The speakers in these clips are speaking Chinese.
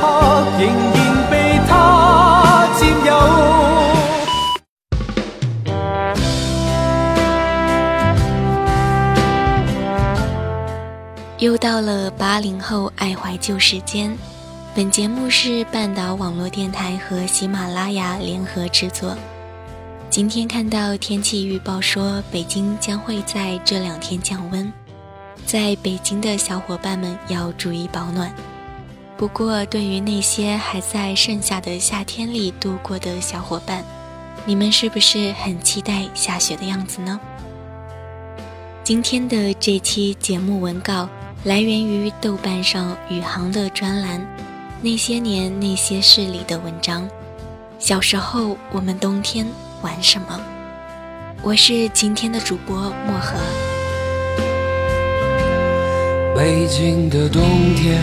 刻仍然被他占有。又到了八零后爱怀旧时间，本节目是半岛网络电台和喜马拉雅联合制作。今天看到天气预报说，北京将会在这两天降温，在北京的小伙伴们要注意保暖。不过，对于那些还在盛夏的夏天里度过的小伙伴，你们是不是很期待下雪的样子呢？今天的这期节目文稿来源于豆瓣上宇航的专栏《那些年那些事》里的文章。小时候，我们冬天。玩什么？我是今天的主播漠河。北京的冬天，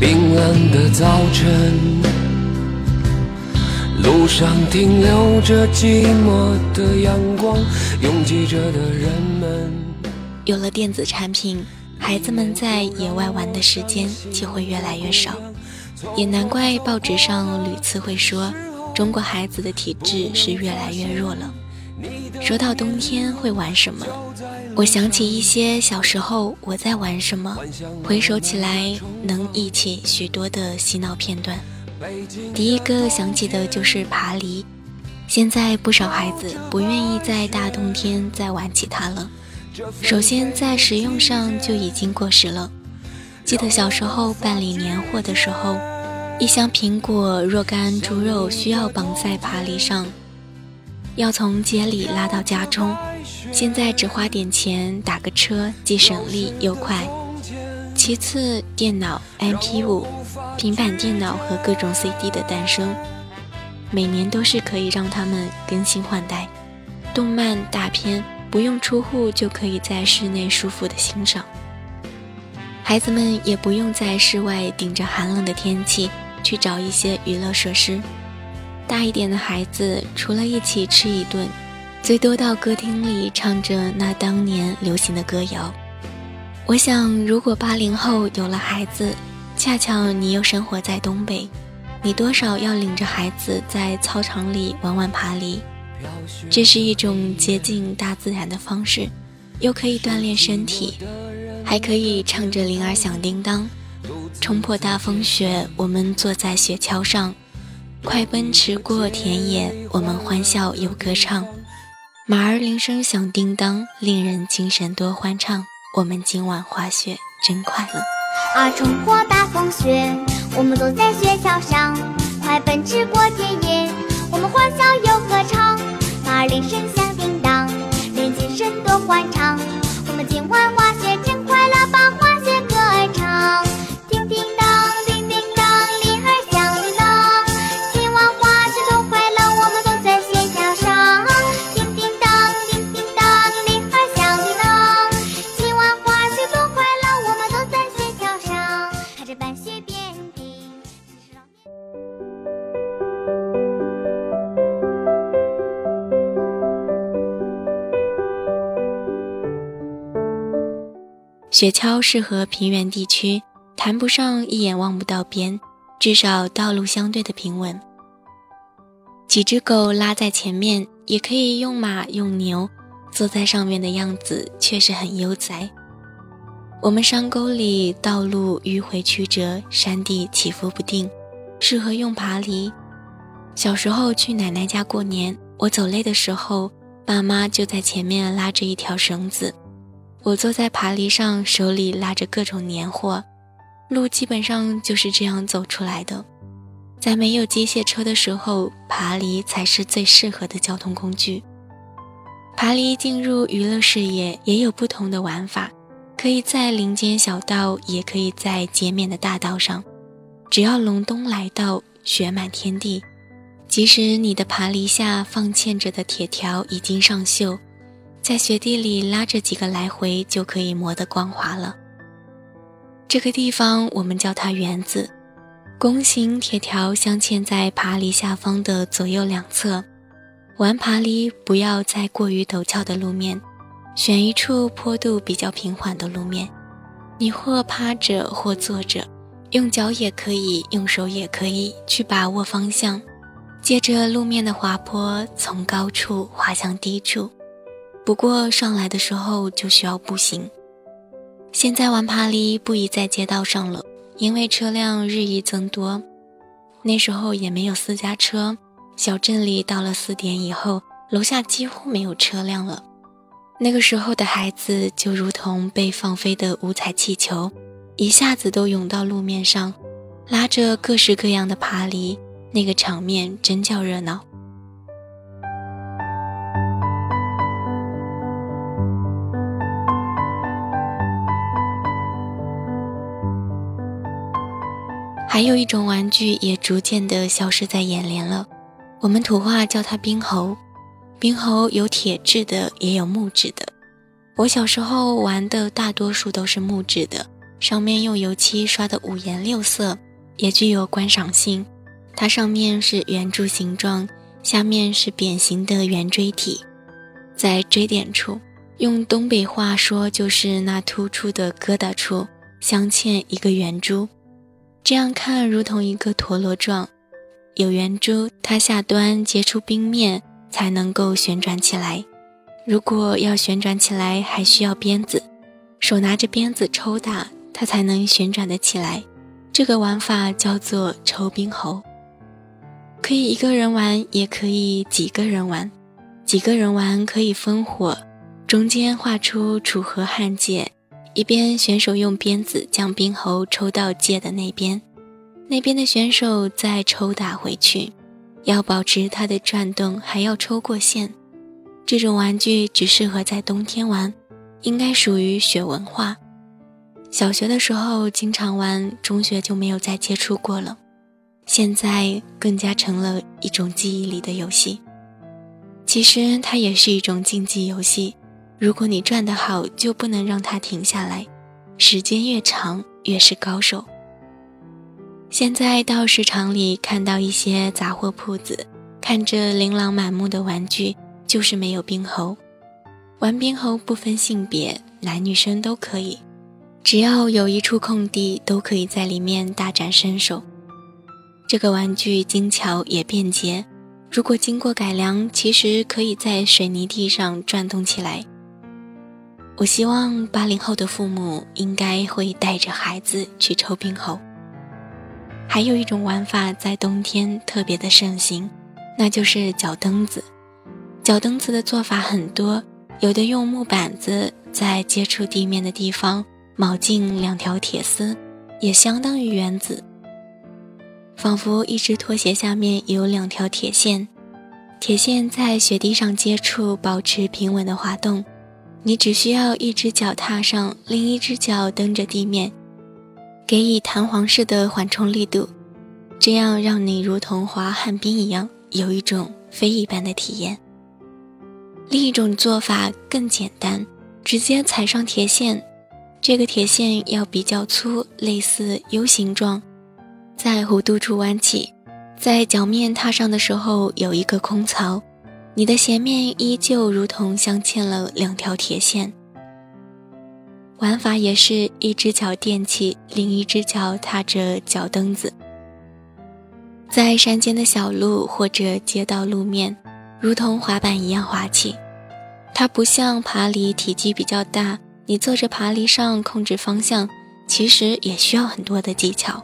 冰冷的早晨，路上停留着寂寞的阳光，拥挤着的人们。有了电子产品，孩子们在野外玩的时间就会越来越少，也难怪报纸上屡次会说。中国孩子的体质是越来越弱了。说到冬天会玩什么，我想起一些小时候我在玩什么，回首起来能忆起许多的洗脑片段。第一个想起的就是爬犁，现在不少孩子不愿意在大冬天再玩起它了。首先在实用上就已经过时了。记得小时候办理年货的时候。一箱苹果、若干猪肉需要绑在爬犁上，要从街里拉到家中。现在只花点钱打个车，既省力又快。其次，电脑、MP5、平板电脑和各种 CD 的诞生，每年都是可以让他们更新换代。动漫大片不用出户就可以在室内舒服的欣赏，孩子们也不用在室外顶着寒冷的天气。去找一些娱乐设施。大一点的孩子，除了一起吃一顿，最多到歌厅里唱着那当年流行的歌谣。我想，如果八零后有了孩子，恰巧你又生活在东北，你多少要领着孩子在操场里玩玩爬犁。这是一种接近大自然的方式，又可以锻炼身体，还可以唱着铃儿响叮当。冲破大风雪，我们坐在雪橇上，快奔驰过田野，我们欢笑又歌唱。马儿铃声响叮当，令人精神多欢畅。我们今晚滑雪真快乐。啊，冲破大风雪，我们坐在雪橇上，快奔驰过田野，我们欢笑又歌唱。马儿铃声响叮当，令精神多欢畅。雪橇适合平原地区，谈不上一眼望不到边，至少道路相对的平稳。几只狗拉在前面，也可以用马用牛，坐在上面的样子确实很悠哉。我们山沟里道路迂回曲折，山地起伏不定，适合用爬犁。小时候去奶奶家过年，我走累的时候，爸妈就在前面拉着一条绳子，我坐在爬犁上，手里拉着各种年货，路基本上就是这样走出来的。在没有机械车的时候，爬犁才是最适合的交通工具。爬犁进入娱乐视野也有不同的玩法，可以在林间小道，也可以在街面的大道上。只要隆冬来到，雪满天地。即使你的爬犁下放嵌着的铁条已经上锈，在雪地里拉着几个来回就可以磨得光滑了。这个地方我们叫它园子，弓形铁条镶嵌在爬犁下方的左右两侧。玩爬犁不要在过于陡峭的路面，选一处坡度比较平缓的路面。你或趴着或坐着，用脚也可以，用手也可以去把握方向。借着路面的滑坡，从高处滑向低处。不过上来的时候就需要步行。现在玩爬犁不宜在街道上了，因为车辆日益增多。那时候也没有私家车，小镇里到了四点以后，楼下几乎没有车辆了。那个时候的孩子就如同被放飞的五彩气球，一下子都涌到路面上，拉着各式各样的爬犁。那个场面真叫热闹。还有一种玩具也逐渐的消失在眼帘了，我们土话叫它冰猴。冰猴有铁制的，也有木质的。我小时候玩的大多数都是木质的，上面用油漆刷的五颜六色，也具有观赏性。它上面是圆柱形状，下面是扁形的圆锥体，在锥点处，用东北话说就是那突出的疙瘩处镶嵌一个圆珠，这样看如同一个陀螺状。有圆珠，它下端接触冰面才能够旋转起来。如果要旋转起来，还需要鞭子，手拿着鞭子抽打它才能旋转得起来。这个玩法叫做抽冰猴。可以一个人玩，也可以几个人玩。几个人玩可以分伙，中间画出楚河汉界，一边选手用鞭子将冰猴抽到界的那边，那边的选手再抽打回去，要保持它的转动，还要抽过线。这种玩具只适合在冬天玩，应该属于雪文化。小学的时候经常玩，中学就没有再接触过了。现在更加成了一种记忆里的游戏。其实它也是一种竞技游戏。如果你转得好，就不能让它停下来，时间越长越是高手。现在到市场里看到一些杂货铺子，看着琳琅满目的玩具，就是没有冰猴。玩冰猴不分性别，男女生都可以，只要有一处空地，都可以在里面大展身手。这个玩具精巧也便捷，如果经过改良，其实可以在水泥地上转动起来。我希望八零后的父母应该会带着孩子去抽冰猴。还有一种玩法在冬天特别的盛行，那就是脚蹬子。脚蹬子的做法很多，有的用木板子在接触地面的地方铆进两条铁丝，也相当于圆子。仿佛一只拖鞋下面有两条铁线，铁线在雪地上接触，保持平稳的滑动。你只需要一只脚踏上，另一只脚蹬着地面，给予弹簧式的缓冲力度，这样让你如同滑旱冰一样，有一种飞一般的体验。另一种做法更简单，直接踩上铁线，这个铁线要比较粗，类似 U 形状。在弧度处弯起，在脚面踏上的时候有一个空槽，你的鞋面依旧如同镶嵌了两条铁线。玩法也是一只脚垫起，另一只脚踏着脚蹬子，在山间的小路或者街道路面，如同滑板一样滑起。它不像爬犁体积比较大，你坐着爬犁上控制方向，其实也需要很多的技巧。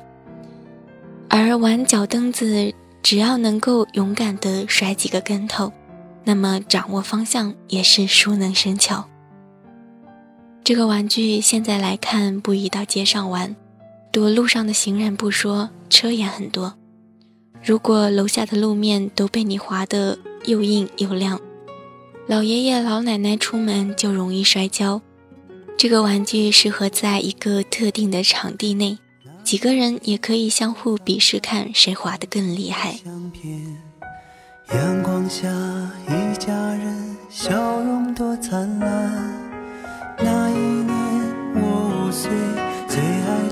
而玩脚蹬子，只要能够勇敢地甩几个跟头，那么掌握方向也是熟能生巧。这个玩具现在来看不宜到街上玩，躲路上的行人不说，车也很多。如果楼下的路面都被你划得又硬又亮，老爷爷老奶奶出门就容易摔跤。这个玩具适合在一个特定的场地内，几个人也可以相互比试，看谁滑得更厉害。阳光下，一家人笑容多灿烂。那一年我五岁，最爱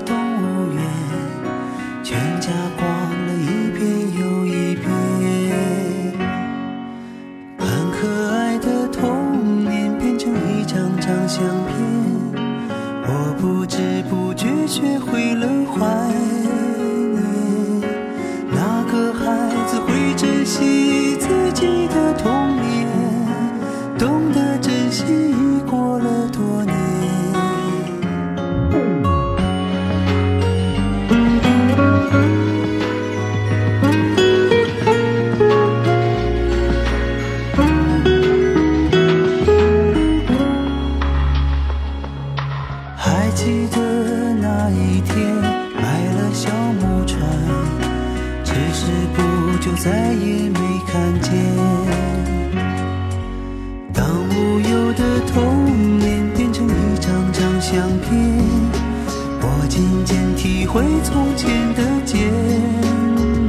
渐渐体会从前的艰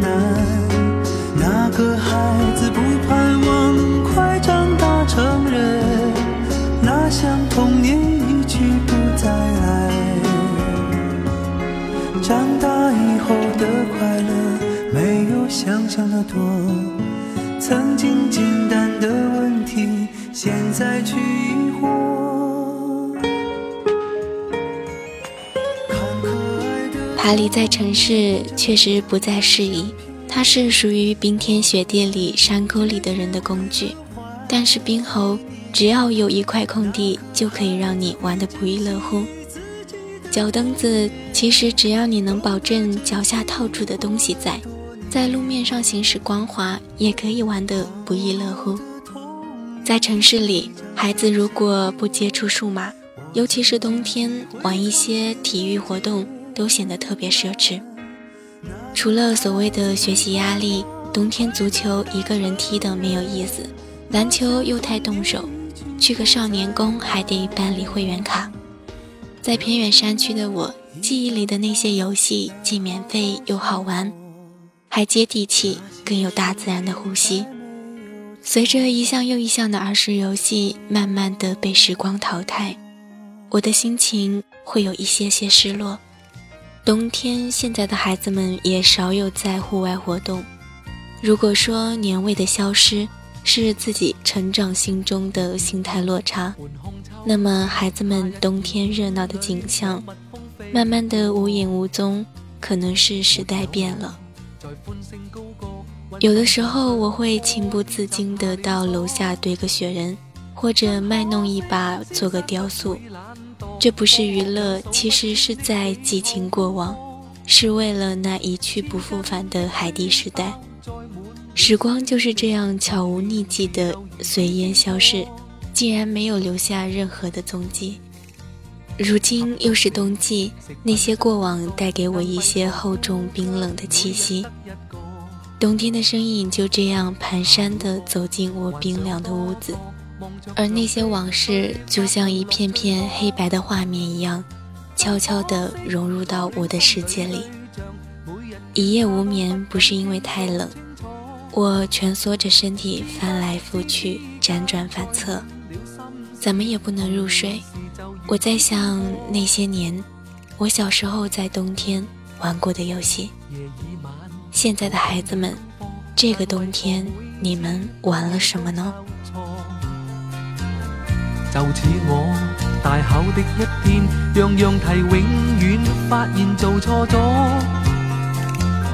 难哪个孩子不盼望快长大成人哪像童年一去不再来长大以后的快乐没有想象的多曾经简单的问题现在却爬犁在城市确实不再适宜，它是属于冰天雪地里、山沟里的人的工具。但是冰猴只要有一块空地，就可以让你玩得不亦乐乎。脚蹬子其实只要你能保证脚下套住的东西在。在路面上行驶光滑，也可以玩得不亦乐乎。在城市里，孩子如果不接触数码，尤其是冬天玩一些体育活动，都显得特别奢侈。除了所谓的学习压力，冬天足球一个人踢的没有意思，篮球又太动手，去个少年宫还得办理会员卡。在偏远山区的我，记忆里的那些游戏既免费又好玩。还接地气，更有大自然的呼吸。随着一项又一项的儿时游戏慢慢的被时光淘汰，我的心情会有一些些失落。冬天，现在的孩子们也少有在户外活动。如果说年味的消失是自己成长心中的心态落差，那么孩子们冬天热闹的景象，慢慢的无影无踪，可能是时代变了。有的时候，我会情不自禁地到楼下堆个雪人，或者卖弄一把做个雕塑。这不是娱乐，其实是在激情过往，是为了那一去不复返的海底时代。时光就是这样悄无匿迹的随烟消逝，竟然没有留下任何的踪迹。如今又是冬季，那些过往带给我一些厚重冰冷的气息。冬天的身影就这样蹒跚地走进我冰凉的屋子，而那些往事就像一片片黑白的画面一样，悄悄地融入到我的世界里。一夜无眠不是因为太冷，我蜷缩着身体翻来覆去，辗转反侧，怎么也不能入睡。我在想那些年，我小时候在冬天玩过的游戏。现在的孩子们，这个冬天你们玩了什么呢？就似我大考的一天，样样题永远发现做错咗。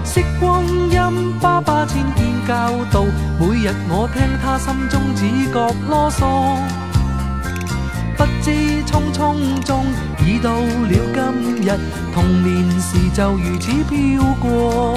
识光阴，爸爸千遍教导，每日我听他心中只觉啰嗦。不知匆匆中已到了今日，童年时就如此飘过。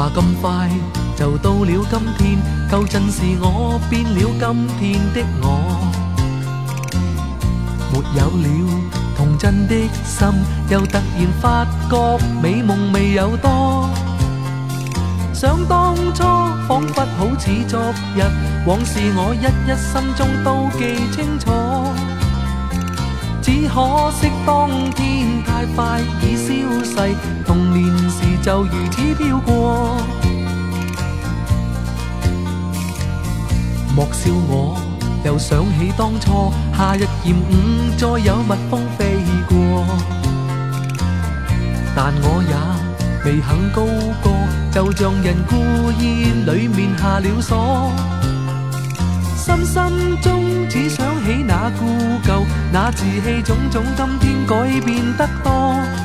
话咁快就到了今天，旧阵时我变了今天的我，没有了童真的心，又突然发觉美梦未有多。想当初仿佛好似昨日，往事我一一心中都记清楚。只可惜当天太快已消逝，童年时就如此飘过。莫笑我，又想起当初夏日炎午，再有蜜蜂飞过，但我也未肯高歌，就像人故意里面下了锁。深深中只想起那故旧，那稚气种种，今天改变得多。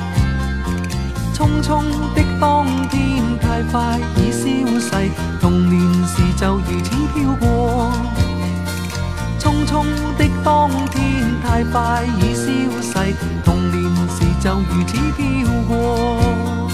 匆匆的当天太快已消逝，童年时就如此飘过。匆匆的当天太快已消逝，童年时就如此飘过。